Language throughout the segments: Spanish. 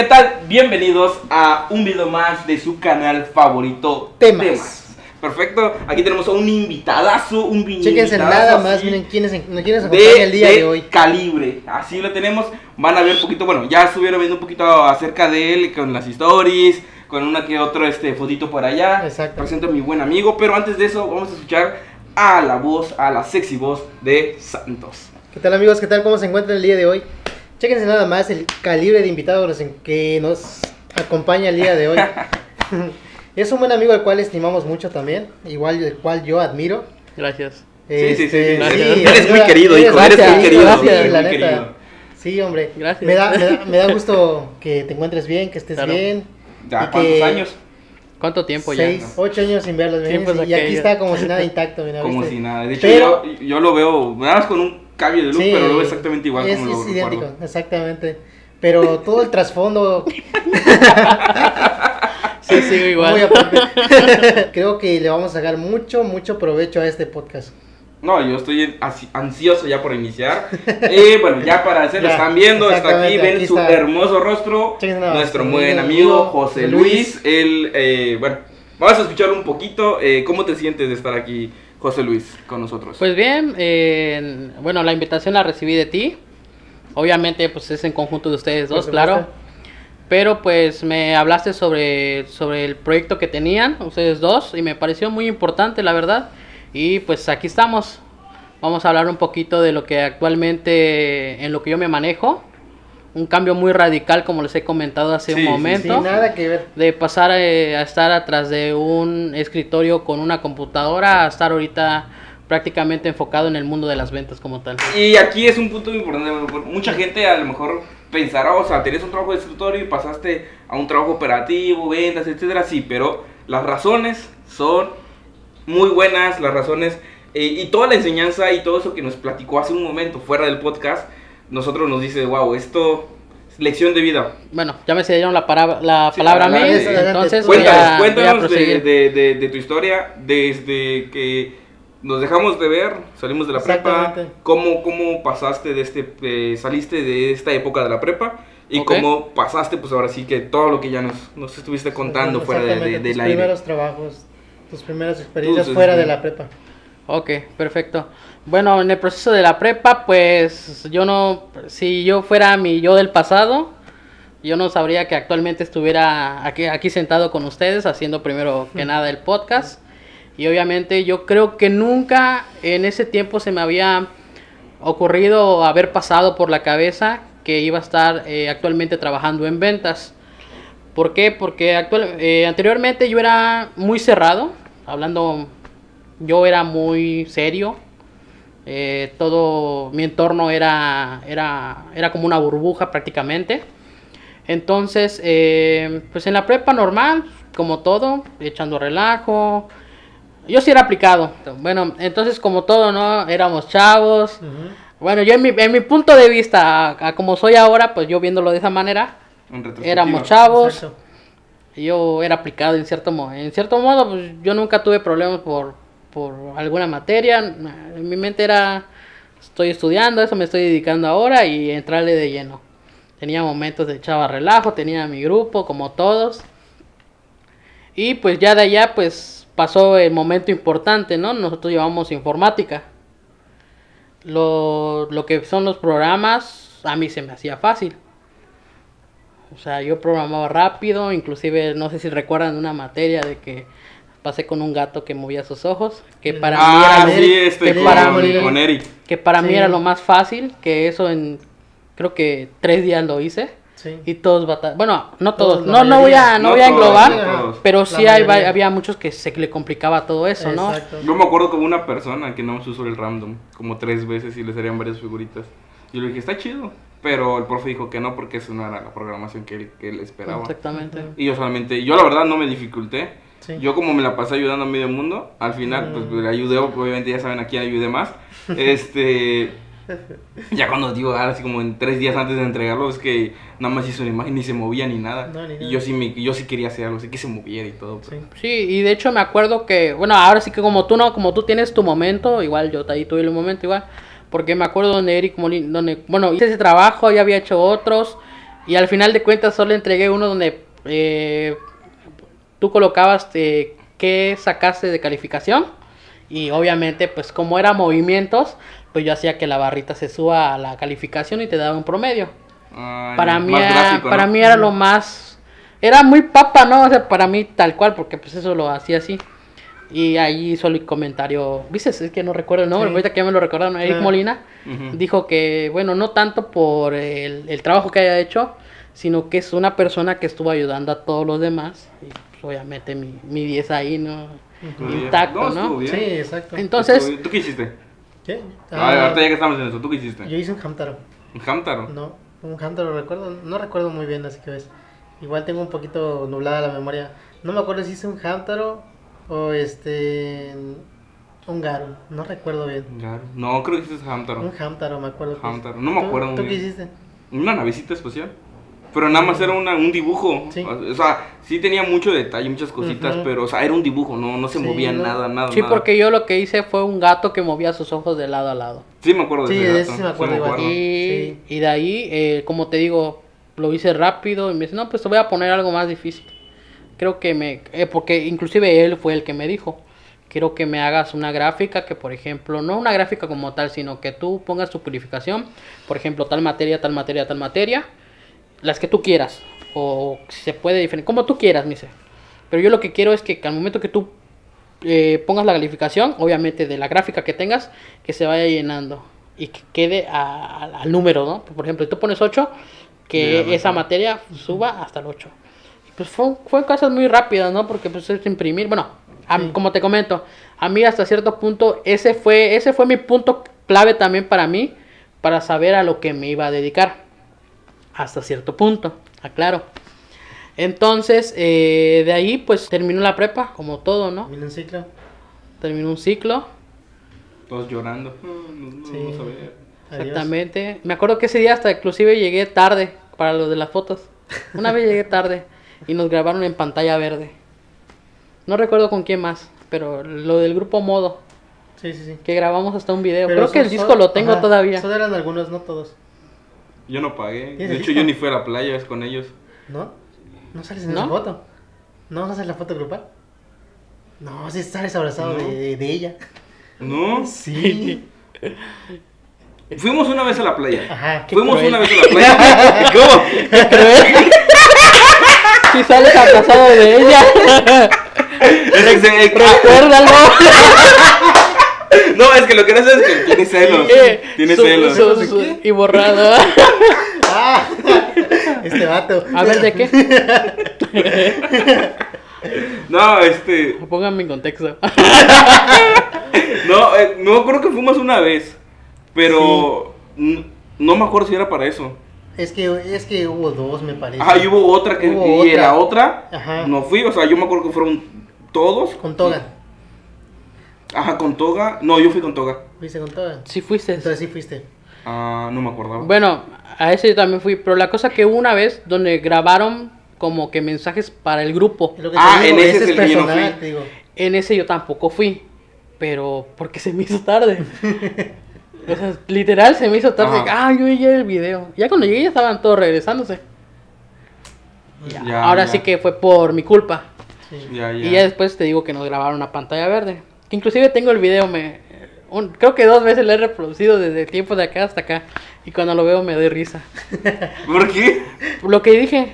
¿Qué tal? Bienvenidos a un video más de su canal favorito Temas. Perfecto, aquí tenemos a un invitadazo, un invitadazo nada más, miren quiénes, quiénes acompañan de, el día de de hoy. calibre. Así lo tenemos. Van a ver un poquito, bueno, ya estuvieron viendo un poquito acerca de él con las stories, con una que otra este, fotito por allá. Exacto. Presento a mi buen amigo, pero antes de eso vamos a escuchar a la voz, a la sexy voz de Santos. ¿Qué tal amigos? ¿Qué tal? ¿Cómo se encuentran el día de hoy? Chéquense nada más el calibre de invitados en que nos acompaña el día de hoy. es un buen amigo al cual estimamos mucho también, igual el cual yo admiro. Gracias. Sí, sí, sí, Este, sí. sí, Eres muy querido, hijo, eres eres muy querido, Gracias, eres la muy neta. querido. Sí, hombre. Gracias. Me da, me, da, me da gusto que te encuentres bien, que estés Claro. bien. ¿Ya y cuántos que años? ¿Cuánto tiempo Seis, ya? ocho años sin verlos. y aquí está como si nada intacto. Mira, Como ¿viste? si nada. De hecho, Pero- yo, yo lo veo, nada más con un cambio de look, Sí, pero lo veo exactamente igual es, como lo es idéntico, recuerdo. exactamente. Pero todo el trasfondo Sí, sigo igual. muy aparte. Creo que le vamos a sacar mucho, mucho provecho a este podcast. No, yo estoy ansi- ansioso ya por iniciar. Eh, bueno, ya para hacer, Ya, están viendo, está aquí, ven aquí su está. hermoso rostro. Más, Nuestro buen amigo José Luis. Él, eh, bueno, vamos a escuchar un poquito. eh, ¿Cómo te sientes de estar aquí, José Luis, con nosotros? Pues bien, eh, bueno, la invitación la recibí de ti. Obviamente, pues es en conjunto de ustedes dos, claro. Pero pues me hablaste sobre, sobre el proyecto que tenían ustedes dos y me pareció muy importante, la verdad. Y pues aquí estamos. Vamos a hablar un poquito de lo que actualmente, en lo que yo me manejo. Un cambio muy radical, como les he comentado hace Sí, un sí, momento. Sin nada que ver. de pasar eh, a estar atrás de un escritorio con una computadora a estar ahorita prácticamente enfocado en el mundo de las ventas como tal. Y aquí es un punto importante. porque Mucha gente a lo mejor pensará, o sea, tenés un trabajo de escritorio y pasaste a un trabajo operativo, ventas, etcétera. Sí, pero las razones son muy buenas, las razones eh, y toda la enseñanza y todo eso que nos platicó hace un momento fuera del podcast, nosotros nos dice, wow, esto es lección de vida. Bueno, ya me cedieron la, para- la Sí, palabra a mí, entonces voy Cuéntanos, a, voy a cuéntanos de, proseguir. de- de- de tu historia desde que nos dejamos de ver, salimos de la prepa, cómo, cómo pasaste de este, eh, saliste de esta época de la prepa y Ok. cómo pasaste, pues ahora sí que todo lo que ya nos, nos estuviste contando fuera de, de- del tus aire. primeros trabajos, tus primeras experiencias Tus- fuera de la prepa. Ok, perfecto. Bueno, en el proceso de la prepa, pues yo no, si yo fuera mi yo del pasado, yo no sabría que actualmente estuviera aquí, aquí sentado con ustedes haciendo primero que nada el podcast. Y obviamente yo creo que nunca en ese tiempo se me había ocurrido haber pasado por la cabeza que iba a estar eh, actualmente trabajando en ventas. ¿Por qué? Porque actual, eh, anteriormente yo era muy cerrado, hablando, yo era muy serio, eh, todo mi entorno era, era, era como una burbuja prácticamente. Entonces, eh, pues en la prepa normal, como todo, echando relajo. Yo sí era aplicado. Bueno, entonces como todo, ¿no? Éramos chavos. Bueno, yo en mi, en mi punto de vista, a, a como soy ahora, pues yo viéndolo de esa manera, éramos chavos. Exacto. Yo era aplicado en cierto modo. En cierto modo, pues yo nunca tuve problemas por, por alguna materia. En mi mente era, estoy estudiando, eso me estoy dedicando ahora y entrarle de lleno. Tenía momentos de chava relajo, tenía mi grupo, como todos. Y pues ya de allá, pues pasó el momento importante, ¿no? Nosotros llevamos informática. Lo, lo que son los programas, a mí se me hacía fácil. O sea, yo programaba rápido, inclusive no sé si recuerdan una materia de que pasé con un gato que movía sus ojos, que para mí Ah, era, sí, este, que con, para mí- con Eric. que para mí era lo más fácil, que eso en creo que tres días lo hice Sí. y todos bata- bueno, no Todos, no no voy a no No voy a todos, englobar, no todos. pero sí hay, había muchos que se le complicaba todo eso, ¿no? Exacto. Yo me acuerdo como una persona que no se usó el random como tres veces y le salían varias figuritas. Yo le dije, está chido. Pero el profe dijo que no porque eso no era la programación que él, que él esperaba. Exactamente. Y yo solamente, yo la verdad no me dificulté. Sí. Yo como me la pasé ayudando a medio mundo, al final pues Mm. le ayudé, obviamente ya saben a quién ayudé más. Este, ya cuando digo, ahora así como en tres días antes de entregarlo, es que nada más hizo una imagen, ni se movía ni nada. No, ni y nada. yo sí, me, yo sí quería hacer algo, así que se moviera y todo. pues. Sí. Sí, y de hecho me acuerdo que, bueno, ahora sí que como tú no, como tú tienes tu momento, igual yo ahí tuve el momento igual, porque me acuerdo donde Eric Molina, donde, bueno, hice ese trabajo, ya había hecho otros, Y al final de cuentas solo entregué uno donde eh, tú colocabas eh, qué sacaste de calificación. Y obviamente, pues como era movimientos, pues yo hacía que la barrita se suba a la calificación y te daba un promedio. Ah, para mí, era, gráfico, para ¿no? mí era lo más... Era muy papa, ¿no? O sea, para mí tal cual, porque pues eso lo hacía así. Y ahí hizo el comentario, ¿viste? Es que no recuerdo el nombre, Sí. ahorita que ya me lo recordaron, Eric Claro. Molina dijo que, bueno, no tanto por el, el trabajo que haya hecho, sino que es una persona que estuvo ayudando a todos los demás. Y obviamente mi, mi 10 ahí, ¿no? Intacto, ¿no? bien. Sí, exacto. Entonces. ¿Tú qué hiciste? ¿Qué? Ah, Ah, ahorita ya que estamos en eso, ¿tú qué hiciste? yo hice un Hamtaro. ¿Un Hamtaro? No, un Hamtaro recuerdo, no recuerdo muy bien, así que ves. Igual tengo un poquito nublada la memoria. No me acuerdo si hice un Hamtaro o este un Garo, no recuerdo bien. Claro. No, creo que hiciste Hamtaro. Un Hamtaro, me acuerdo. Hamtaro, no me ¿Tú- acuerdo muy ¿Tú qué bien. hiciste? Una navecita especial. Pero nada más era una, un dibujo. Sí. O sea, sí tenía mucho detalle, muchas cositas, Ujú. pero, o sea, era un dibujo, no, no se Sí, movía no. nada, nada. sí, nada. porque yo lo que hice fue un gato que movía sus ojos de lado a lado. Sí, me acuerdo de Sí, ese de gato, sí me acuerdo igual. Y, Sí. y de ahí, eh, como te digo, lo hice rápido y me dice, no, pues te voy a poner algo más difícil. Creo que me... eh, porque inclusive él fue el que me dijo, quiero que me hagas una gráfica que, por ejemplo, no una gráfica como tal, sino que tú pongas tu purificación, por ejemplo, tal materia, tal materia, tal materia, las que tú quieras, o si se puede diferente, como tú quieras, me dice. Pero yo lo que quiero es que al momento que tú eh, pongas la calificación, obviamente de la gráfica que tengas, que se vaya llenando y que quede a- a- al número, ¿no? Por ejemplo, si tú pones 8, que esa materia suba hasta el 8. Y pues fue, fue cosas muy rápidas, ¿no? Porque pues es imprimir, bueno, a- Sí. como te comento, a mí hasta cierto punto ese fue ese fue mi punto clave también para mí para saber a lo que me iba a dedicar. Hasta cierto punto, aclaro. Entonces, eh, de ahí pues terminó la prepa, como todo, ¿no? Terminé un ciclo. Terminó un ciclo, Todos llorando. No, no, no Sí. vamos a ver. Adiós. exactamente. Me acuerdo que ese día hasta inclusive llegué tarde para lo de las fotos. Una vez llegué tarde y nos grabaron en pantalla verde. No recuerdo con quién más, pero lo del grupo Modo, Sí, sí, sí. que grabamos hasta un video. Pero Creo que el disco lo tengo ajá, todavía. Solo eran algunos, no todos. Yo no pagué. ¿Tienes De hecho, yo ni fui a la playa es con ellos. ¿No? ¿No sales en ¿No? esa foto? ¿No sales en la foto grupal? No, sí sales abrazado No. de, de ella. ¿No? Sí. Fuimos una vez a la playa. Ajá. Qué Fuimos cruel. una vez a la playa. ¿Cómo? Si sales abrazado de ella, Es que se- recuérdalo. No, es que lo que no sabes es que tiene celos. Eh, Tiene su- celos. su- y borrado. Ah, este vato. A ver, ¿de qué? No, este. Pónganme en contexto. No, eh, no me acuerdo que fuimos una vez. Pero. No me acuerdo si era para eso. Es que, es que hubo dos, me parece. Ajá, y hubo otra que. Hubo y otra. la otra. Ajá. No fui, o sea, yo me acuerdo que fueron todos. Con toga. Ajá, con toga. No, yo fui con toga. ¿Fuiste con toga? Si fuiste. Entonces sí fuiste. Ah, no me acordaba. Bueno, a ese yo también fui, pero la cosa que hubo una vez donde grabaron como que mensajes para el grupo. Ah, digo, en ese ese es el que yo no personal, fui. te digo. En ese yo tampoco fui, pero porque se me hizo tarde. o sea, literal se me hizo tarde. Ajá. Ah, yo llegué el video. Ya cuando llegué ya estaban todos regresándose. Ya, Ya, Ahora ya. sí que fue por mi culpa. Sí. Ya, ya. Y ya después te digo que nos grabaron a pantalla verde. Que inclusive tengo el video, me un- creo que dos veces lo he reproducido desde el tiempo de acá hasta acá. Y cuando lo veo me doy risa. ¿Por qué? Lo que dije,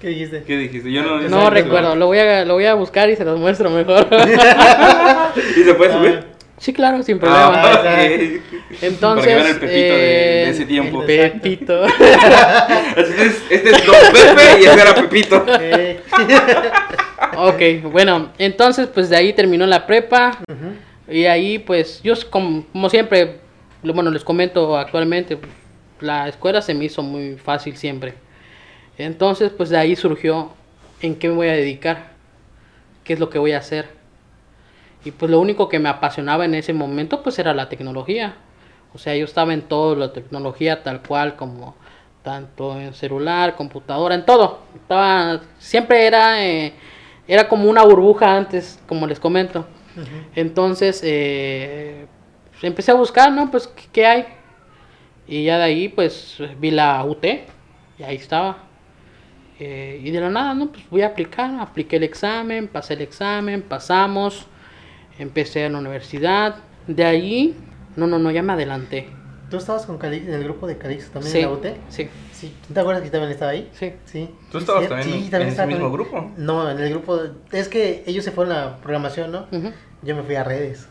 ¿Qué dijiste? ¿Qué dijiste? Yo no. no recuerdo, lo voy, a, lo voy a buscar y se los muestro mejor. ¿Y se puede subir? sí, claro, sin problema. Ah, Ah, ok. Entonces, Para que vean el Pepito de- de eh, ese tiempo. el Pepito. Este es, este es Don Pepe y ese era Pepito. Ok, bueno, entonces pues de ahí terminó la prepa. Y ahí pues yo como, como siempre, bueno, les comento actualmente, la escuela se me hizo muy fácil siempre. Entonces pues de ahí surgió en qué me voy a dedicar, qué es lo que voy a hacer. Y pues lo único que me apasionaba en ese momento pues era la tecnología. O sea, yo estaba en todo, la tecnología tal cual como tanto en celular, computadora, en todo. Estaba, siempre era, eh, era como una burbuja antes, como les comento. Entonces, eh, pues, empecé a buscar, ¿no? Pues, ¿qué, qué hay? Y ya de ahí, pues, vi la UT. Y ahí estaba. Eh, y de la nada, no, pues voy a aplicar. Apliqué el examen, pasé el examen, pasamos. Empecé en la universidad. De ahí, no, no, no, ya me adelanté. ¿Tú estabas con Calix, en el grupo de Calix también Sí, en la UT? sí, Sí. ¿Tú te acuerdas que yo también estaba ahí? sí. Sí. ¿Tú estabas sí, también sí, en también ese estaba mismo grupo? No, en el grupo. Es que ellos se fueron a programación, ¿no? Yo me fui a redes.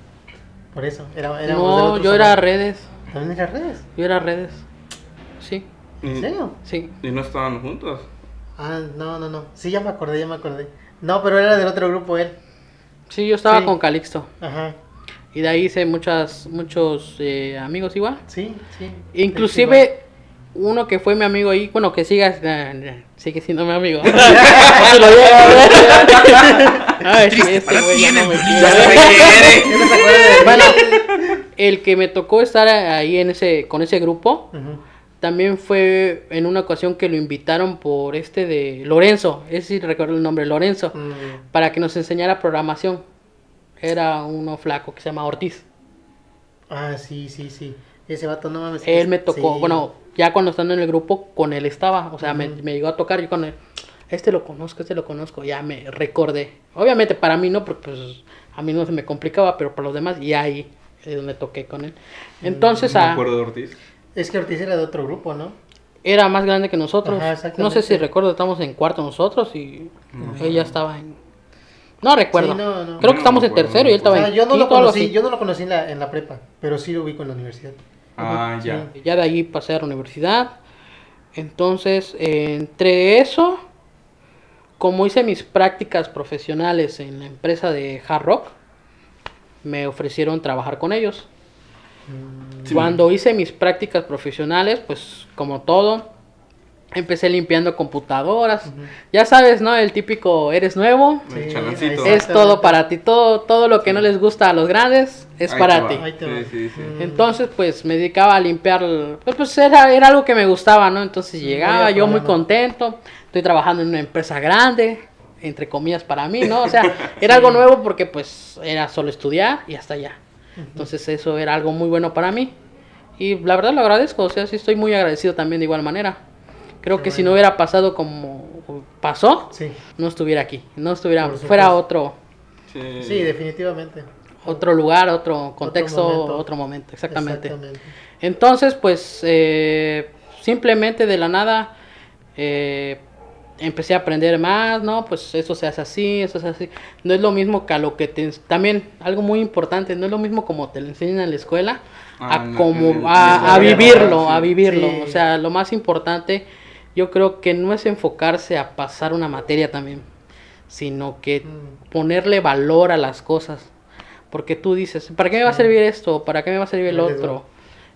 Por eso. Era, No, yo era redes. ¿También era redes? Yo era redes. Sí, ¿En serio? sí. Y no estaban juntos. Ah, no, no, no. Sí, ya me acordé, ya me acordé. No, pero era del otro grupo él. Sí, yo estaba Sí. con Calixto. Ajá. Y de ahí hice muchas, muchos eh, amigos igual. Sí, sí. Inclusive uno que fue mi amigo ahí, bueno, que siga, eh, sigue siendo mi amigo. Este. Bueno, el que me tocó estar ahí en ese, con ese grupo, también fue en una ocasión que lo invitaron por este de Lorenzo, ese sí recuerdo el nombre, Lorenzo, para que nos enseñara programación. Era uno flaco que se llama Ortiz. Ah, sí, sí, sí. Ese vato no mames. Él me tocó, sí. bueno, ya cuando estando en el grupo, con él estaba, o sea, me, me llegó a tocar, yo con él, este lo conozco, este lo conozco, ya me recordé. Obviamente para mí no, porque pues a mí no se me complicaba, pero para los demás, y ahí es donde toqué con él. Entonces, No me ah, acuerdo de Ortiz. Es que Ortiz era de otro grupo, ¿no? era más grande que nosotros. Ajá, no sé si recuerdo, estamos en cuarto nosotros y ella estaba en... No recuerdo. Sí, no, no. Creo que estamos en tercero y él O estaba sea, en yo no lo conocí, yo no lo conocí en la, en la prepa, pero sí lo ubico en la universidad. Ah, ya. Ya de ahí pasé a la universidad. Entonces, eh, entre eso, como hice mis prácticas profesionales en la empresa de Hard Rock, me ofrecieron trabajar con ellos. Mm, Sí. Cuando hice mis prácticas profesionales, pues como todo, empecé limpiando computadoras. Ya sabes, ¿no? El típico, eres nuevo, El Sí, es todo para ti, todo, todo lo que no les gusta a los grandes es Ahí para te va. ti. Ahí te va. Sí, sí, sí. Entonces, pues me dedicaba a limpiar. Pues, pues, era, era algo que me gustaba, ¿no? Entonces Sí, llegaba yo muy contento. Estoy trabajando en una empresa grande, entre comillas para mí, ¿no? O sea, era algo nuevo porque, pues, era solo estudiar y hasta allá. Entonces, eso era algo muy bueno para mí. Y la verdad lo agradezco, o sea, sí estoy muy agradecido también de igual manera. Creo Qué que si no hubiera pasado como pasó, Sí, no estuviera aquí, no estuviera, fuera otro, Sí. sí, definitivamente. otro lugar, otro contexto, momento. otro momento, exactamente. Exactamente. Entonces, pues, eh, simplemente de la nada eh, empecé a aprender más, ¿no? Pues eso se hace así, eso se hace así. No es lo mismo que a lo que te... También, algo muy importante, no es lo mismo como te lo enseñan en la escuela, Ah, a la- como el- a, a vivirlo, a vivirlo. Sí. O sea, lo más importante, yo creo que no es enfocarse a pasar una materia también, sino que Mm, ponerle valor a las cosas. Porque tú dices, ¿para qué me va a servir esto? ¿Para qué me va a servir el otro?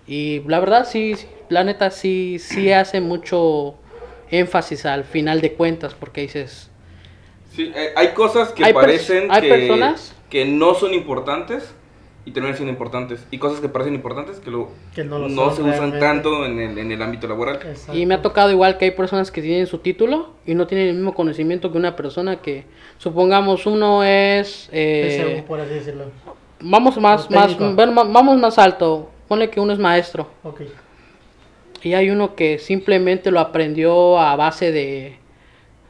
Y la verdad, sí, la neta, sí, sí hace mucho énfasis al final de cuentas, porque dices, Sí, eh, hay cosas que Hay parecen hay que, personas- que no son importantes y terminan siendo importantes. Y cosas que parecen importantes que, lo, Que no no, lo son se usan tanto en el, en el ámbito laboral. exacto. y me ha tocado igual que hay personas que tienen su título y no tienen el mismo conocimiento que una persona que, supongamos, uno es... eh, PSU, por así decirlo. vamos más, más, bueno, vamos más alto, ponle que uno es maestro. Ok. Y hay uno que simplemente lo aprendió a base de,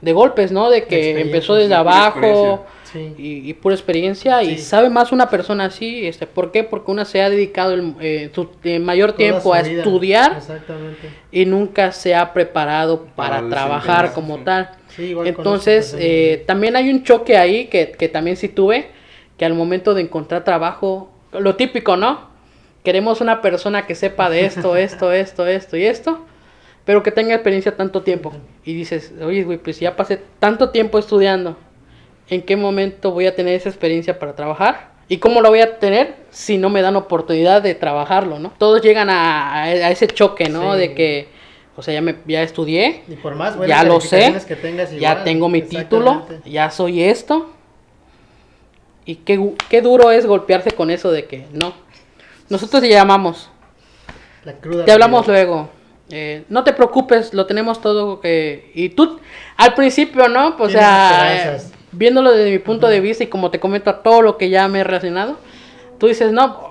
de golpes, ¿no? De que empezó desde abajo. Sí. y, y pura experiencia. Y sabe más una persona así. Este, ¿Por qué? Porque una se ha dedicado el, eh, su eh, mayor Toda tiempo a vida. estudiar Exactamente. y nunca se ha preparado para, Para trabajar como sí. tal. Sí, igual Entonces, eh, también hay un choque ahí que, que también sí tuve, que al momento de encontrar trabajo, lo típico, ¿no? Queremos una persona que sepa de esto, esto, esto, esto y esto, pero que tenga experiencia tanto tiempo. Y dices, oye, güey, pues ya pasé tanto tiempo estudiando, ¿en qué momento voy a tener esa experiencia para trabajar? ¿Y cómo la voy a tener si no me dan oportunidad de trabajarlo, ¿no? Todos llegan a, ese choque, ¿no? Sí. De que, o sea, ya, me, ya estudié, Y por más ya lo sé, calificaciones que tengas ya tengo mi título, ya soy esto. Y qué, qué duro es golpearse con eso de que no. Nosotros te llamamos, La cruda te hablamos luego. eh, no te preocupes, lo tenemos todo. que Y tú, al principio, ¿no? Pues, o sea, eh, viéndolo desde mi punto de vista y como te comento a todo lo que ya me he relacionado, tú dices, no,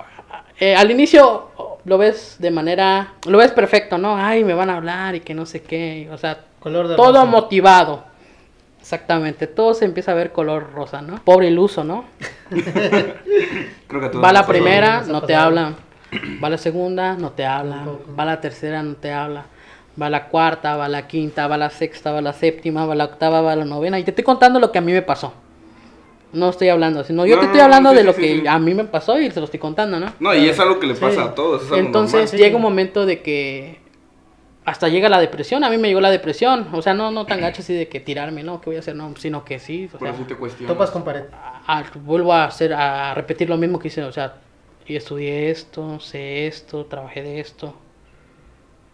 eh, al inicio lo ves de manera, lo ves perfecto, ¿no? Ay, me van a hablar y que no sé qué, o sea, Color de todo rosa. motivado. Exactamente, todo se empieza a ver color rosa, ¿no? Pobre iluso, ¿no? Creo que Va la primera, no te hablan. Va la segunda, no te hablan. Va la tercera, no te habla. Va la cuarta, va la quinta, va la sexta, va la séptima, va la octava, va la novena. Y te estoy contando lo que a mí me pasó. No estoy hablando, sino yo No, te estoy hablando sí, de sí, lo sí, que sí. a mí me pasó y se lo estoy contando, ¿no? No, y es algo que le pasa Sí. a todos. es algo Entonces normal. llega un momento de que hasta llega la depresión. A mí me llegó la depresión. O sea, no, no tan gacho así de que tirarme, no, ¿qué voy a hacer? No, sino que sí. O Por sea, eso te cuestionas. Topas con pared. a- a- vuelvo a hacer, a repetir lo mismo que hice, o sea, y estudié esto, sé esto, trabajé de esto,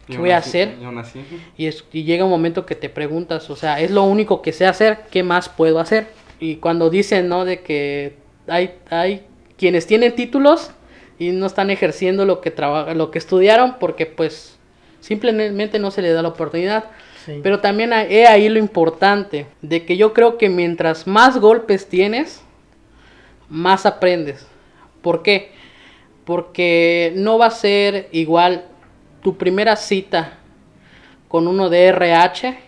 ¿qué aún voy a así- hacer? y aún así, y, es- y llega un momento que te preguntas, o sea, es lo único que sé hacer, ¿qué más puedo hacer? Y cuando dicen, ¿no? De que hay, hay quienes tienen títulos y no están ejerciendo lo que traba- lo que estudiaron porque pues simplemente no se les da la oportunidad. Sí. Pero también he ahí lo importante, de que yo creo que mientras más golpes tienes, más aprendes. ¿Por qué? Porque no va a ser igual tu primera cita con uno de RH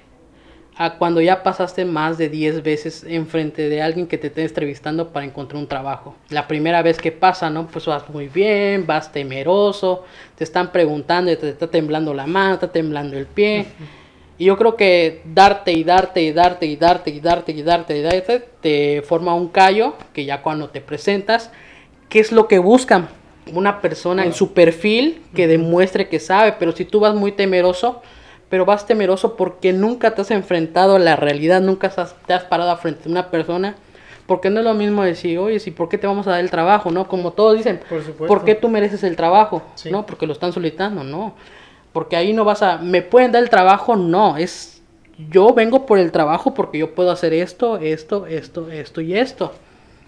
a cuando ya pasaste más de 10 veces enfrente de alguien que te esté entrevistando para encontrar un trabajo. La primera vez que pasa, ¿no? Pues vas muy bien, vas temeroso, te están preguntando, te está temblando la mano, está temblando el pie. Y yo creo que darte y darte y darte y darte y darte y darte y darte te forma un callo que ya cuando te presentas, ¿qué es lo que buscan? Una persona en su perfil que demuestre que sabe, pero si tú vas muy temeroso, pero vas temeroso porque nunca te has enfrentado a la realidad, nunca has- te has parado frente a una persona, porque no es lo mismo decir, oye, si por qué te vamos a dar el trabajo, ¿no? Como todos dicen, Por. ¿por qué tú mereces el trabajo? Sí. ¿No? Porque lo están solicitando, no. Porque ahí no vas a, ¿me pueden dar el trabajo? No, es, yo vengo por el trabajo porque yo puedo hacer esto, esto, esto, esto y esto.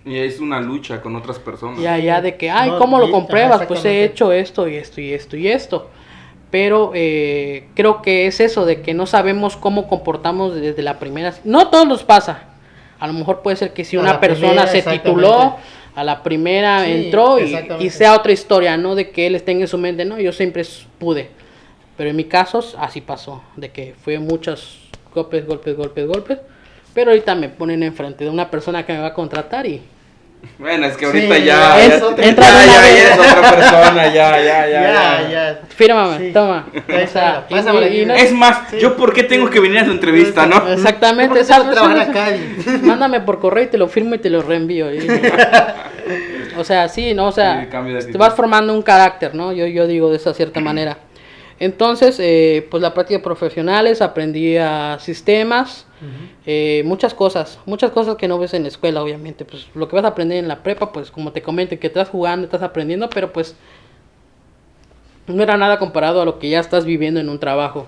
Y es una lucha con otras personas. Y allá de que, ay, No, ¿cómo lo compruebas? Pues he hecho esto y esto y esto y esto. Pero eh, creo que es eso, de que no sabemos cómo comportamos desde la primera. No todos los pasa. A lo mejor puede ser que si A una persona primera, se tituló, a la primera Sí, entró y sea otra historia, ¿no? De que él esté en su mente, no, yo siempre pude. Pero en mi caso así pasó, de que fue muchos golpes, golpes, golpes, golpes. Pero ahorita me ponen enfrente de una persona que me va a contratar y Bueno, es que ahorita Sí, ya, es ya, otra- ya, entra ya, es otra persona, ya, ya, ya. Ya, ya. ya. fírmame, Sí. toma. Ahí O sea, está, pásamela y- y aquí. no- Es más, Sí. ¿yo por qué tengo que venir a su entrevista, no? Exactamente, ¿Por qué exacto. Mándame por correo y te lo firmo y te lo reenvío. y- o sea, sí, ¿no? O sea, te vas formando un carácter, ¿no? Yo, yo digo de esa cierta manera. Entonces, eh, pues la práctica de profesionales, aprendí a sistemas, eh, muchas cosas, muchas cosas que no ves en la escuela, obviamente. Pues lo que vas a aprender en la prepa, pues como te comento, que estás jugando, estás aprendiendo, pero pues no era nada comparado a lo que ya estás viviendo en un trabajo.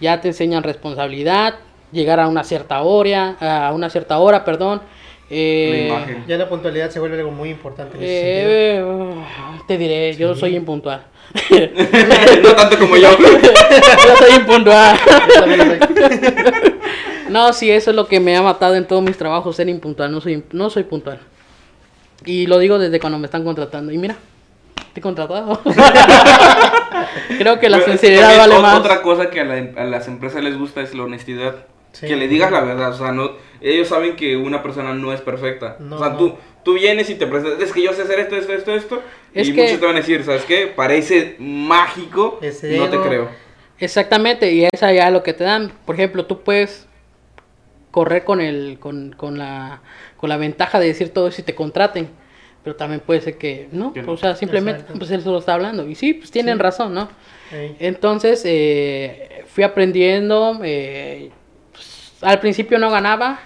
Ya te enseñan responsabilidad, llegar a una cierta hora, a una cierta hora, perdón. eh, La imagen. Ya la puntualidad se vuelve algo muy importante en ese sentido. eh, te diré, yo soy impuntual. no tanto como yo. yo soy impuntual. No, sí, eso es lo que me ha matado en todos mis trabajos, ser impuntual. No soy, no soy puntual. Y lo digo desde cuando me están contratando. Y mira, estoy contratado. Creo que la Pero es sinceridad vale más. Otra cosa que a, la- a las empresas les gusta es la honestidad. Sí. Que le digas la verdad. O sea, no, ellos saben que una persona no es perfecta. No, o sea, no. tú, tú vienes y te presentas. Es que yo sé hacer esto, esto, esto, esto. Es y que- muchos te van a decir, ¿sabes qué? Parece mágico. Ese no te creo. Exactamente, y es allá lo que te dan. Por ejemplo, tú puedes correr con el con, con la con la ventaja de decir todo eso y te contraten, pero también puede ser que no, no. o sea, simplemente Exacto. pues él solo está hablando y sí, pues tienen Sí. razón, ¿no? Entonces eh, fui aprendiendo, eh, pues, al principio no ganaba,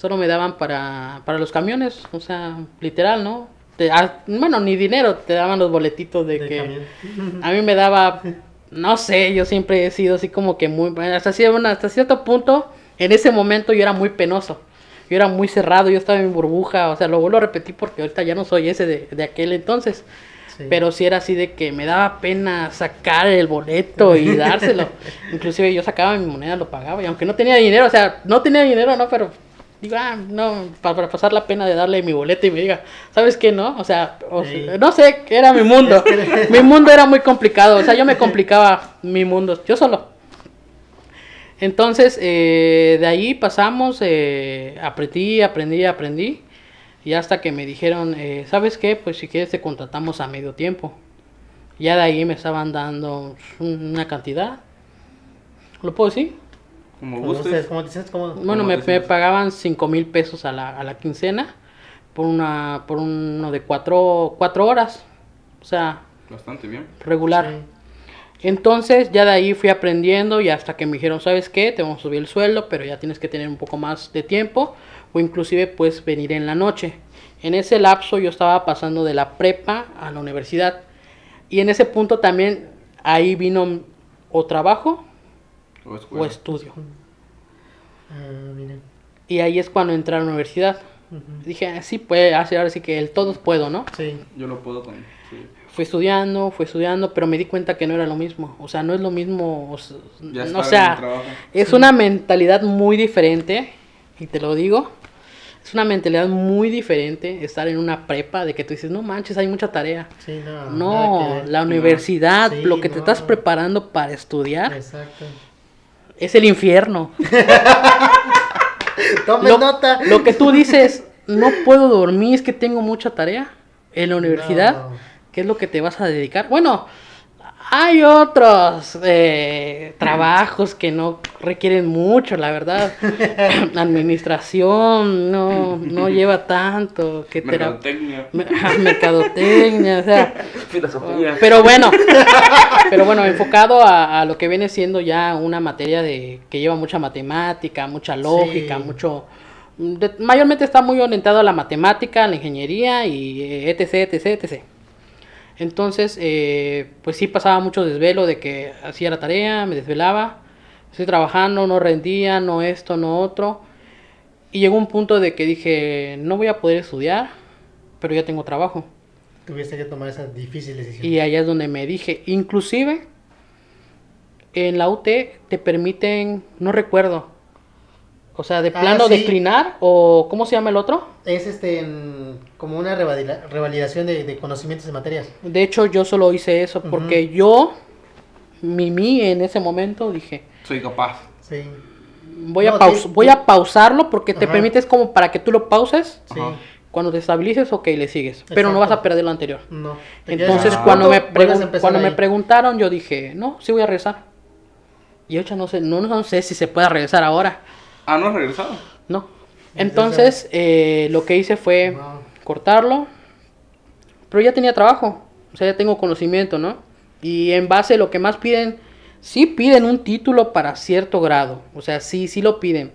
solo me daban para, para los camiones, o sea, literal, ¿no? Te- ah, bueno, ni dinero, te daban los boletitos de, De que camión. a mí me daba, no sé, yo siempre he sido así como que muy, hasta, hasta cierto punto, en ese momento yo era muy penoso. Yo era muy cerrado, yo estaba en mi burbuja, o sea, lo vuelvo a repetir porque ahorita ya no soy ese de, de aquel entonces. Sí. Pero sí era así de que me daba pena sacar el boleto y dárselo. Inclusive yo sacaba mi moneda, lo pagaba. Y aunque no tenía dinero, o sea, no tenía dinero, no, pero digo, ah, no, pa- para, pasar la pena de darle mi boleto y me diga, ¿sabes qué, no? O sea, o Sí. sea, no sé, era mi mundo. mi mundo era muy complicado, o sea, yo me complicaba mi mundo, yo solo. Entonces, eh, de ahí pasamos, eh, aprendí, aprendí, aprendí. Y hasta que me dijeron, eh, ¿sabes qué? Pues si quieres te contratamos a medio tiempo. Ya de ahí me estaban dando una cantidad. ¿Lo puedo decir? Como gustes. dices, como... Bueno, ¿Cómo me, me pagaban 5 mil pesos a la, a la quincena por una por uno de cuatro, cuatro horas. O sea, Bastante bien. regular. Sí. Entonces ya de ahí fui aprendiendo y hasta que me dijeron, ¿sabes qué? Te vamos a subir el sueldo, pero ya tienes que tener un poco más de tiempo o inclusive puedes venir en la noche. En ese lapso yo estaba pasando de la prepa a la universidad y en ese punto también ahí vino o trabajo O escuela. o estudio. Ah. Y ahí es cuando entré a la universidad. Dije, "Ah, sí, pues, así- ahora sí que el todos puedo, ¿no? Sí. Yo lo puedo con. sí. Fui estudiando, fui estudiando, pero me di cuenta que no era lo mismo. O sea, no es lo mismo. O, no, sea, es una mentalidad muy diferente. Y te lo digo. Es una mentalidad muy diferente estar en una prepa de que tú dices, no manches, hay mucha tarea. Sí, no. No, la universidad, Sí, lo que te estás preparando para estudiar, Exacto. Es el infierno. Tomen Lo, nota. lo que tú dices, no puedo dormir, es que tengo mucha tarea en la universidad. No. ¿Qué es lo que te vas a dedicar? Bueno, hay otros eh, trabajos que no requieren mucho, la verdad. Administración no, no lleva tanto. Que Mercadotecnia. Me- mercadotecnia, o sea. Filosofía. Pero bueno, pero bueno, enfocado a, a lo que viene siendo ya una materia de que lleva mucha matemática, mucha lógica, Sí. mucho de- mayormente está muy orientado a la matemática, a la ingeniería y eh, etc, etc, etc. Entonces, eh, pues sí pasaba mucho desvelo de que hacía la tarea, me desvelaba, estoy trabajando, no rendía, no esto, no otro. Y llegó un punto de que dije, no voy a poder estudiar, pero ya tengo trabajo. Tuviste que tomar esa difícil decisión. Y allá es donde me dije, inclusive en la UT te permiten, no recuerdo, o sea, de Ah, plano sí. declinar o ¿cómo se llama el otro? Es este en- como una revalida- revalidación de, de conocimientos de materias. De hecho, yo solo hice eso porque yo, Mimi, en ese momento dije, Soy capaz. Sí. voy, a, paus- voy a pausarlo porque te Ajá. permites como para que tú lo pauses, Sí. Cuando te estabilices, ok, le sigues, pero no vas a perder lo anterior. No. Entonces, en un cuando, me, cuando me preguntaron, yo dije, no, sí voy a regresar. Y ahorita no sé, no, no sé si se puede regresar ahora. Ah, no has regresado. No. Entonces, eh, lo que hice fue Wow. cortarlo. Pero ya tenía trabajo. O sea, ya tengo conocimiento, ¿no? Y en base a lo que más piden, sí piden un título para cierto grado. O sea, sí, sí lo piden.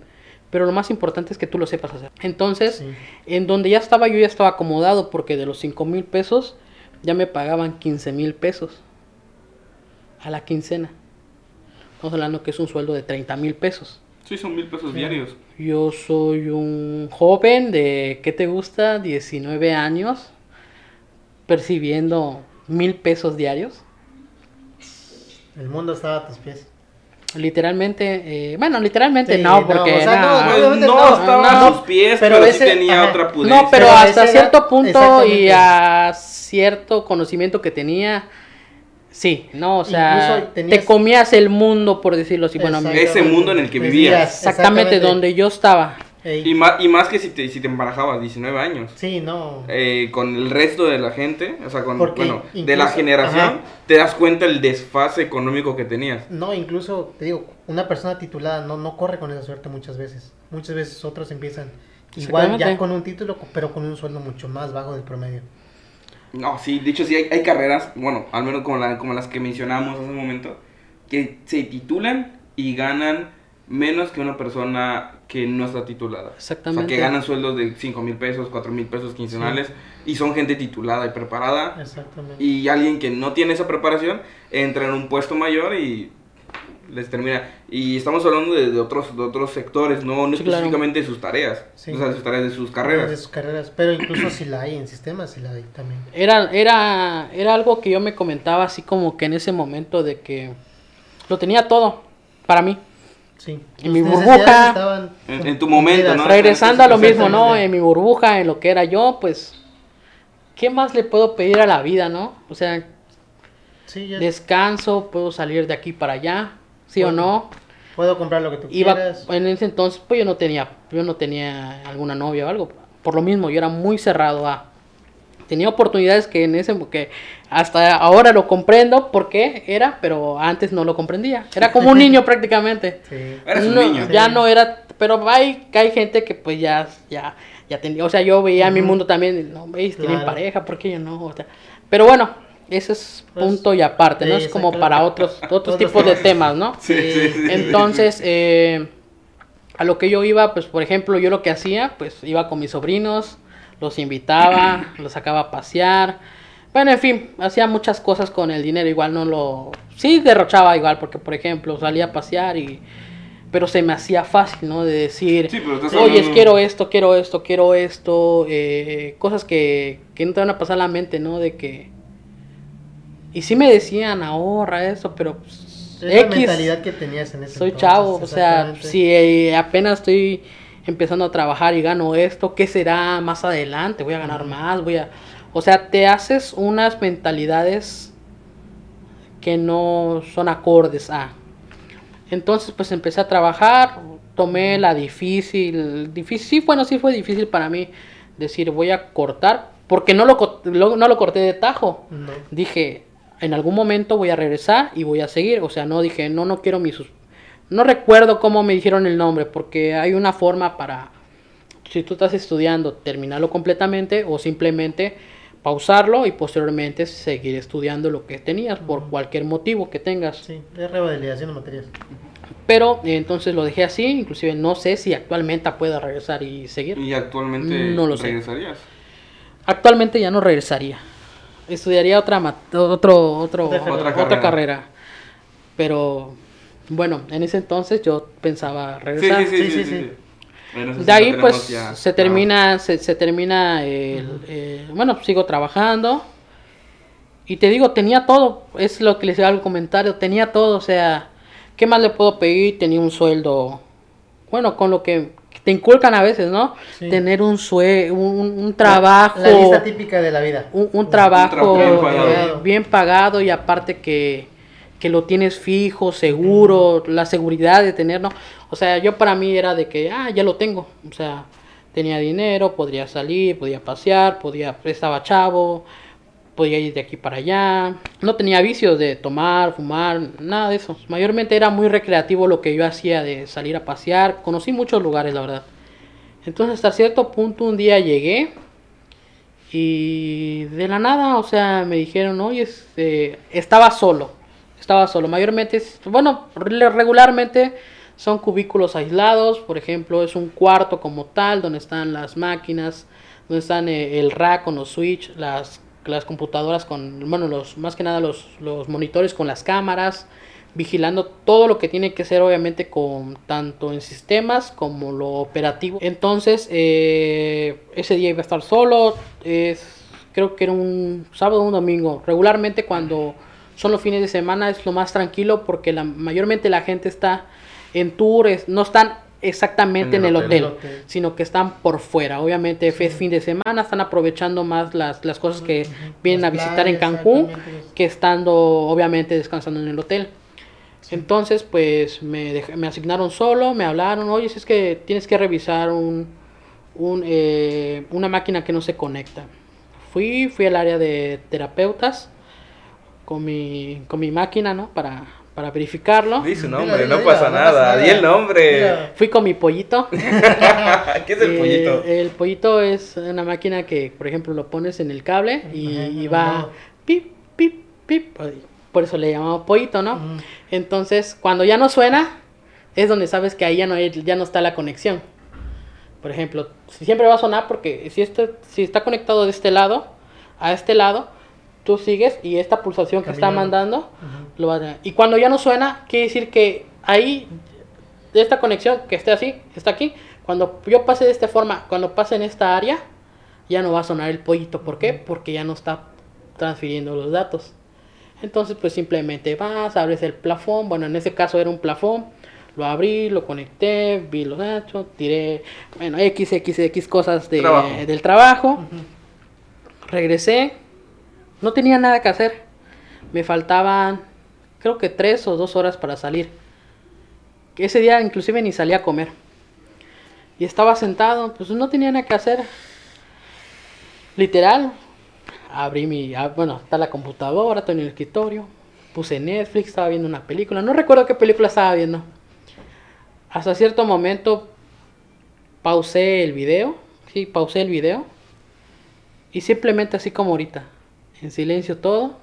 Pero lo más importante es que tú lo sepas hacer. Entonces, Sí. en donde ya estaba, yo ya estaba acomodado porque de los 5 mil pesos ya me pagaban 15 mil pesos a la quincena. Estamos hablando que es un sueldo de 30 mil pesos. Sí, son mil pesos diarios. Yo soy un joven de, ¿qué te gusta? 19 años, percibiendo mil pesos diarios. El mundo estaba a tus pies. Literalmente, eh, bueno, literalmente Sí, no, no, porque o sea, no, no, Pues no, no, estaba no, a sus pies, pero pero, ese- sí tenía ajá. otra pudencia. no, pero Pero hasta cierto edad- punto y a cierto conocimiento que tenía, sí, no, o sea, tenías- te comías el mundo, por decirlo así, bueno, Exactamente. Ese mundo en el que Vivías, exactamente donde yo estaba. Y más, y más que si te, si te embarajabas 19 años. Sí, no. eh, con el resto de la gente, o sea, con, Porque bueno, de la generación, ajá. te das cuenta el desfase económico que tenías. No, incluso, te digo, una persona titulada no, no corre con esa suerte muchas veces. Muchas veces otros empiezan igual ya con un título, pero con un sueldo mucho más bajo del promedio. No, sí, de hecho sí hay, hay carreras, bueno, al menos como, la- como las que mencionamos hace un momento, que se titulan y ganan menos que una persona que no está titulada. Exactamente. O sea, que ganan sueldos de 5 mil pesos, 4 mil pesos quincenales y son gente titulada y preparada. Exactamente. Y alguien que no tiene esa preparación entra en un puesto mayor y les termina. Y estamos hablando de, de otros, de otros sectores, no, no Sí, claro. específicamente de sus tareas, Sí. o sea, de sus tareas, de sus De carreras. sus carreras, pero incluso si la hay en sistemas, si la hay también. Era, era, era algo que yo me comentaba así como que en ese momento de que lo tenía todo para mí. Sí. En mi burbuja. En- en tu momento. Regresando a lo mismo, ¿no? En mi burbuja, en lo que era yo, pues, ¿qué más le puedo pedir a la vida, no? O sea, Sí, ya descanso, puedo salir de aquí para allá, ¿sí o no? puedo comprar lo que tú Iba, quieras. en ese entonces, pues yo no tenía, yo no tenía alguna novia o algo. Por lo mismo, yo era muy cerrado a. Tenía oportunidades que en ese, que hasta ahora lo comprendo por qué era, pero antes no lo comprendía. Era como un niño prácticamente. Sí. Eres un No, niño. Ya Sí. no era, pero hay, hay gente que pues ya, ya, ya tenía, o sea, yo veía mi Ujú. mundo también, no, veis, tienen Claro. pareja, ¿por qué yo no? O sea, pero bueno, ese es Pues, punto y aparte, ¿no? sí, Es como para otros, otros Otros tipos de temas. ¿no? Sí, sí, sí. Entonces, eh, a lo que yo iba, pues por ejemplo, yo lo que hacía, pues iba con mis sobrinos, los invitaba, los sacaba a pasear. Bueno, en fin, hacía muchas cosas con el dinero, igual no lo... Sí, derrochaba igual, porque por ejemplo salía a pasear y... Pero se me hacía fácil, ¿no? De decir, Sí, oye, hablando- quiero esto, quiero esto, quiero esto, eh, cosas que, que no te van a pasar a la mente, ¿no? De que... Y sí me decían, ahorra eso, pero... pues, Es la mentalidad que tenías en ese soy entonces, chavo, o sea, si eh, apenas estoy empezando a trabajar y gano esto, ¿qué será más adelante? Voy a ganar más, voy a... O sea, te haces unas mentalidades que no son acordes a. Entonces, pues empecé a trabajar, tomé la difícil, difícil, sí, bueno, sí fue difícil para mí decir voy a cortar, porque no lo- no lo corté de tajo No. dije, en algún momento voy a regresar y voy a seguir. O sea, no dije, no, no quiero mi sus... No recuerdo cómo me dijeron el nombre, porque hay una forma para, si tú estás estudiando, terminarlo completamente o simplemente pausarlo y posteriormente seguir estudiando lo que tenías por cualquier motivo que tengas. Sí, es revalidación de materias. Pero eh, entonces lo dejé así, inclusive no sé si actualmente pueda regresar y seguir. Y actualmente No lo sé. regresarías. Actualmente ya no regresaría. Estudiaría otra ma- otro, otro, Otra otra, carrera. carrera. Pero bueno, en ese entonces yo pensaba regresar. sí, sí, Sí, De ahí pues ya se claro. termina, se, se termina el, eh, bueno, sigo trabajando. Y te digo, tenía todo, es lo que les iba al comentario, tenía todo, o sea, ¿qué más le puedo pedir? Tenía un sueldo, bueno, con lo que te inculcan a veces, ¿no? Sí. Tener un sue un, un trabajo La lista típica de la vida. un, un trabajo bien pagado. bien pagado y aparte que, que lo tienes fijo, seguro, la seguridad de tenerlo. O sea, yo para mí era de que, ah, ya lo tengo. O sea, tenía dinero, podría salir, podía pasear, podía, estaba chavo, podía ir de aquí para allá. No tenía vicios de tomar, fumar, nada de eso. Mayormente era muy recreativo lo que yo hacía de salir a pasear. Conocí muchos lugares, la verdad. Entonces, hasta cierto punto, un día llegué y de la nada, o sea, me dijeron, oye, este, estaba solo, estaba solo. Mayormente, bueno, re- regularmente son cubículos aislados, por ejemplo, es un cuarto como tal, donde están las máquinas, donde están eh, el rack con los switch, las, las computadoras con, bueno, los, más que nada los, los monitores con las cámaras, vigilando todo lo que tiene que ser obviamente con tanto en sistemas como lo operativo. Entonces, eh, ese día iba a estar solo, es, creo que era un sábado o un domingo. Regularmente cuando son los fines de semana es lo más tranquilo porque la, mayormente la gente está en tours, no están exactamente en En el el hotel, sino que están por fuera. Obviamente es fin de semana, están aprovechando más las, las cosas que vienen a visitar en playas, Cancún exactamente. que estando obviamente descansando en el hotel. Entonces, pues me, dej- me asignaron solo, me hablaron, oye, si es que tienes que revisar un, un, eh, una máquina que no se conecta. Fui, fui al área de terapeutas con mi, con mi máquina, ¿no? Para, para verificarlo. Di su nombre, no pasa nada. pasa Di el nombre. Mira, Fui con mi pollito. ¿Qué es el Eh, pollito? el pollito es una máquina que, por ejemplo, lo pones en el cable y, Ajá, y va ajá. pip, pip, pip. Por eso le llamamos pollito, ¿no? Entonces, cuando ya no suena, es donde sabes que ahí ya no, hay- ya no está la conexión. Por ejemplo, si siempre va a sonar porque si, este, si está conectado de este lado a este lado, tú sigues y esta pulsación que está mandando lo va a... Y cuando ya no suena, quiere decir que ahí, de esta conexión que esté así, está aquí, cuando yo pase de esta forma, cuando pase en esta área, ya no va a sonar el pollito. ¿Por qué? Porque ya no está transfiriendo los datos. Entonces, pues simplemente vas, abres el plafón. Bueno, en ese caso era un plafón. Lo abrí, lo conecté, vi los datos, tiré, bueno, X, X, X cosas de, Trabajo. del trabajo. Regresé, no tenía nada que hacer. Me faltaban, creo que tres o dos horas para salir. Ese día inclusive ni salí a comer. Y estaba sentado, pues no tenía nada que hacer. Literal, abrí mi, ah, bueno, está la computadora, estoy en el escritorio, puse Netflix, estaba viendo una película, no recuerdo qué película estaba viendo. Hasta cierto momento pausé el video, sí, pausé el video y simplemente así como ahorita, en silencio todo,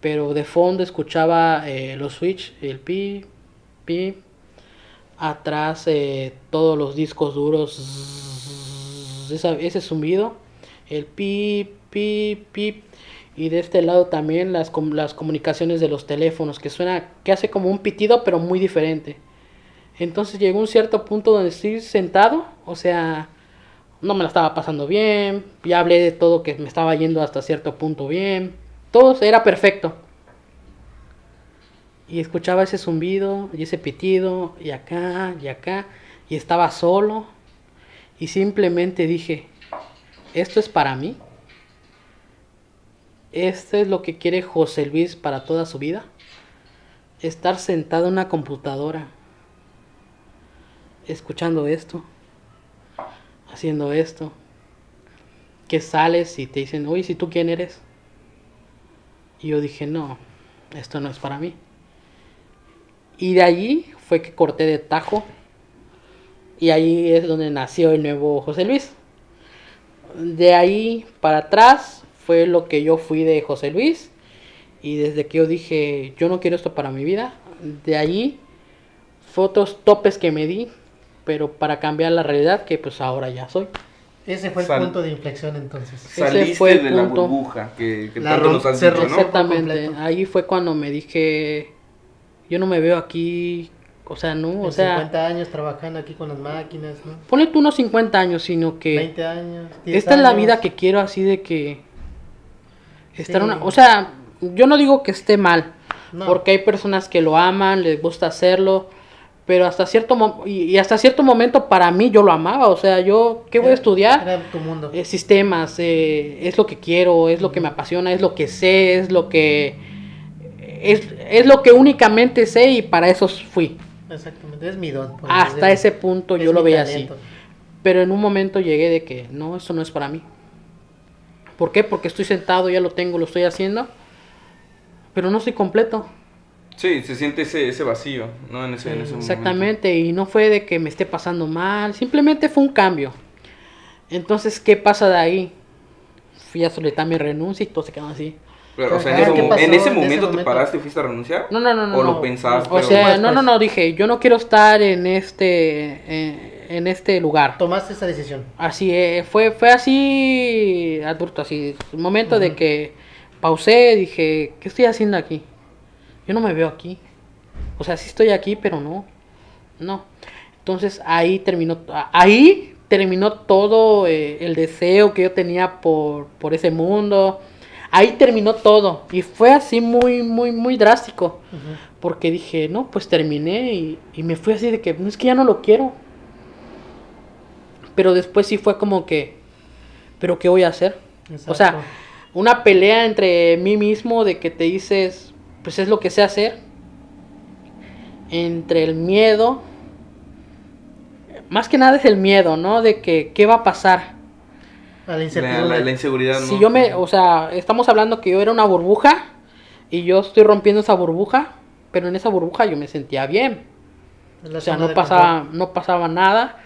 pero de fondo escuchaba eh, los switch, el pi, pi, atrás eh, todos los discos duros, ese zumbido, el pi, pi, pi, y de este lado también las, las comunicaciones de los teléfonos, que suena, que hace como un pitido, pero muy diferente. Entonces llegó un cierto punto donde estoy sentado, o sea, no me la estaba pasando bien, ya hablé de todo que me estaba yendo hasta cierto punto bien, todo era perfecto. Y escuchaba ese zumbido y ese pitido y acá y acá y estaba solo y simplemente dije, esto es para mí. Esto es lo que quiere José Luis para toda su vida. Estar sentado en una computadora, escuchando esto, haciendo esto. Que sales y te dicen, oye, si tú quién eres? Y yo dije, no, esto no es para mí. Y de allí fue que corté de tajo. Y ahí es donde nació el nuevo José Luis. De ahí para atrás fue lo que yo fui de José Luis. Y desde que yo dije, yo no quiero esto para mi vida. De allí fue otros topes que me di. Pero para cambiar la realidad que pues ahora ya soy. Ese fue el Sal- punto de inflexión entonces. Saliste fue el de la punto. burbuja que, que La tanto nos has se dicho, ¿no? Exactamente. Ahí fue cuando me dije, yo no me veo aquí. O sea, no, o En sea, 50 años trabajando aquí con las máquinas, ¿no? ponle tú unos 50 años, sino que... 20 años. 10 Esta es la años. vida que quiero así de que estar Sí. una, o sea, yo no digo que esté mal, No. porque hay personas que lo aman, les gusta hacerlo, pero hasta cierto mo- y, hasta cierto momento para mí yo lo amaba, o sea, yo qué voy a estudiar, Era tu mundo. Eh, sistemas, eh, es lo que quiero, es lo que me apasiona, es lo que sé, es lo que es, es lo que únicamente sé y para eso fui. Exactamente, es mi don. Hasta ese punto Es yo lo veía así. talento. Pero en un momento llegué de que no, esto no es para mí. ¿Por qué? Porque estoy sentado, ya lo tengo, lo estoy haciendo. Pero no soy completo. Sí, se siente ese, ese vacío, ¿no? En ese, en ese momento. Exactamente. Y no fue de que me esté pasando mal. Simplemente fue un cambio. Entonces, ¿qué pasa de ahí? Fui a solicitar mi renuncia y todo se quedó así. Pero, o sea, en, ese, ¿qué mo- pasó en ese en ese momento te momento? paraste y fuiste a renunciar. No, no, no, no. ¿O lo no. pensaste? O o- sea, no, no, no, dije, yo no quiero estar en este, eh, en este lugar. Tomaste esa decisión. Así eh, fue, fue así, adulto, así, un momento de Ujú. que pausé, dije, ¿qué estoy haciendo aquí? Yo no me veo aquí. O sea, sí estoy aquí, pero no, no. Entonces ahí terminó, ahí terminó todo eh, el deseo que yo tenía por, por ese mundo. Ahí terminó todo. Y fue así muy, muy, muy drástico. Porque dije, no, pues terminé y, y me fui así de que, no es que ya no lo quiero. Pero después sí fue como que, ¿pero qué voy a hacer? O sea, una pelea entre mí mismo de que te dices, pues es lo que sé hacer. Entre el miedo, más que nada es el miedo, ¿no? De que, ¿qué va a pasar? a la La, incertidumbre. la- la inseguridad, ¿no? Si yo me, o sea, estamos hablando que yo era una burbuja y yo estoy rompiendo esa burbuja, pero en esa burbuja yo me sentía bien. Es la O sea, no pasaba, no pasaba nada,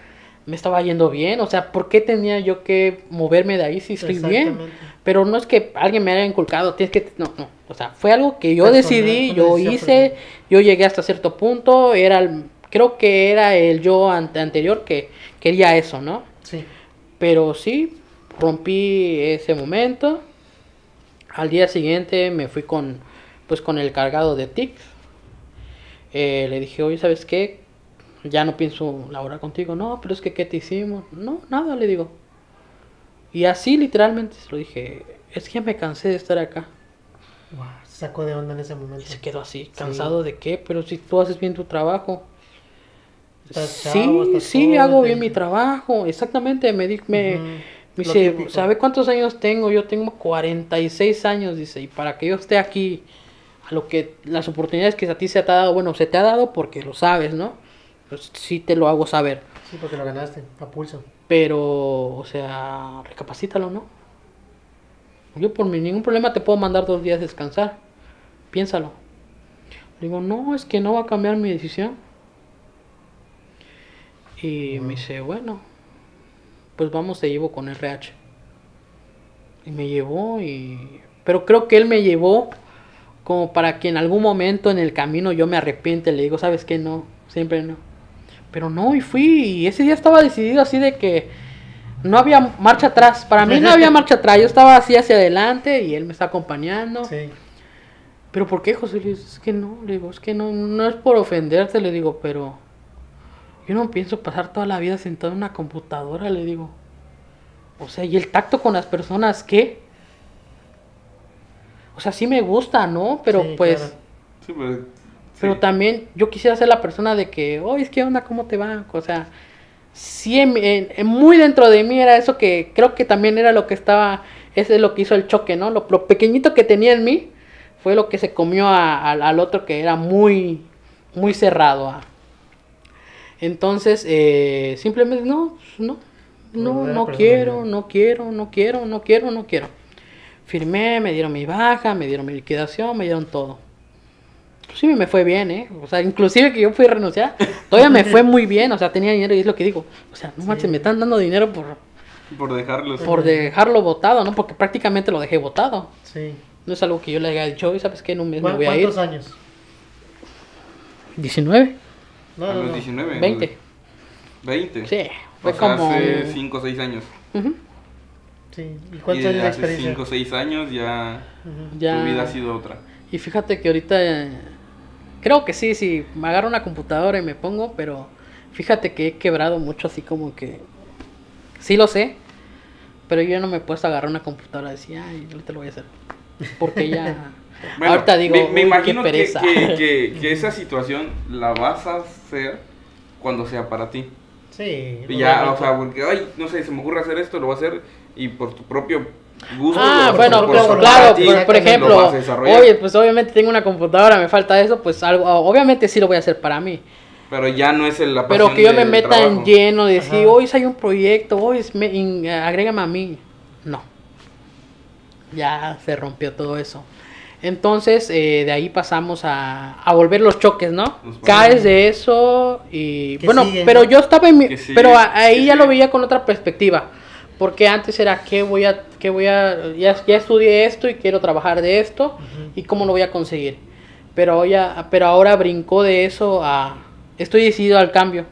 me estaba yendo bien, o sea, ¿por qué tenía yo que moverme de ahí si estoy bien? Pero no es que alguien me haya inculcado, tienes que, no, no, o sea, fue algo que yo Personal, decidí, yo hice, yo llegué hasta cierto punto, era el, creo que era el yo ante- anterior que quería eso, ¿no? Sí. Pero sí, rompí ese momento. Al día siguiente me fui con, pues, con el cargado de tics. Eh, le dije, oye, ¿sabes qué? Ya no pienso laborar contigo. No, pero es que, ¿qué te hicimos? No, nada, le digo. Y así literalmente se lo dije, es que me cansé de estar acá. Wow, se sacó de onda en ese Y momento. se quedó así, cansado de qué, pero si tú haces bien tu trabajo. Estás Sí, chavo, sí, hago bien mi trabajo, exactamente, me, di- me, dice, típico. ¿sabe cuántos años tengo? Yo tengo 46 años, dice, y para que yo esté aquí, a lo que las oportunidades que a ti se te ha dado, bueno, se te ha dado porque lo sabes, ¿no? Pues sí te lo hago saber, Sí, porque lo ganaste, a pulso. pero, o sea, recapacítalo, ¿no? Yo por mi ningún problema te puedo mandar dos días a descansar, piénsalo. Le digo, no, es que no va a cambiar mi decisión. Y me dice, bueno, pues vamos, te llevo con RH. Y me llevó y... Pero creo que él me llevó como para que en algún momento en el camino yo me arrepiente. Le digo, ¿sabes qué? No, siempre no. Pero no, y fui y ese día estaba decidido así de que no había marcha atrás. Para mí no había marcha atrás. Yo estaba así hacia adelante y él me está acompañando. Sí. Pero ¿por qué, José Luis? Es que no, le digo, es que no, no es por ofenderte, le digo, pero yo no pienso pasar toda la vida sentado en una computadora, le digo. O sea, ¿y el tacto con las personas qué? O sea, sí me gusta, ¿no? Pero Sí, pues, claro. Sí, pues, pero también yo quisiera ser la persona de que, oye, es que onda, ¿cómo te va? O sea, sí, en- muy dentro de mí era eso que creo que también era lo que estaba, ese es lo que hizo el choque, ¿no? Lo, lo pequeñito que tenía en mí fue lo que se comió a- al- al otro que era muy, muy cerrado. ah. Entonces, eh, simplemente no, pues, no, no, a no perder. quiero, no quiero, no quiero, no quiero, no quiero. Firmé, me dieron mi baja, me dieron mi liquidación, me dieron todo. Sí, me fue bien, ¿eh? O sea, inclusive que yo fui a renunciar, todavía me fue muy bien, o sea, tenía dinero y es lo que digo. O sea, no manches, me están dando dinero por, Por dejarlos. por dejarlo votado, ¿no? Porque prácticamente lo dejé votado. Sí. No es algo que yo le haya dicho, "Oye, ¿sabes qué? En un mes me ¿Cuán- voy a ir. ¿Cuántos años? 19, No, a no, los no. 19. 20. 20. Sí, fue o sea, como... hace 5 o 6 años. Ujú, Sí. ¿Y Y cuántos años de hace experiencia? 5 o 6 años ya, Ujú. Ya. tu vida ha sido otra. Y fíjate que ahorita eh, creo que sí, sí, me agarro una computadora y me pongo, pero fíjate que he quebrado mucho así como que sí lo sé, pero yo no me he puesto a agarrar una computadora y decir, ay, yo te lo voy a hacer. Porque ya Bueno, ahorita digo, me, me "Uy, qué imagino que, pereza". que, que- que esa situación la vas a hacer cuando sea para ti. Sí. Y ya, o sea, porque, ay, no sé, se me ocurre hacer esto, lo voy a hacer y por tu propio gusto. Ah, bueno, por claro, pues, por lo ejemplo, oye, pues obviamente tengo una computadora, me falta eso, pues algo, obviamente sí lo voy a hacer para mí. Pero ya no es el- la Pero que yo me meta trabajo. en lleno, de decir, hoy hay un proyecto, hoy agrégame a mí. No. Ya se rompió todo eso. Entonces, eh, de ahí pasamos a, a volver los choques, ¿no? Caes de eso y... Bueno, sigue, pero ¿no? yo estaba en mi... Sigue, pero ahí ya lo veía con otra perspectiva. Porque antes era, ¿qué voy a... Qué voy a ya, ya estudié esto y quiero trabajar de esto. ¿Y cómo lo voy a conseguir? Pero, ya, pero ahora brincó de eso a... Estoy decidido al cambio.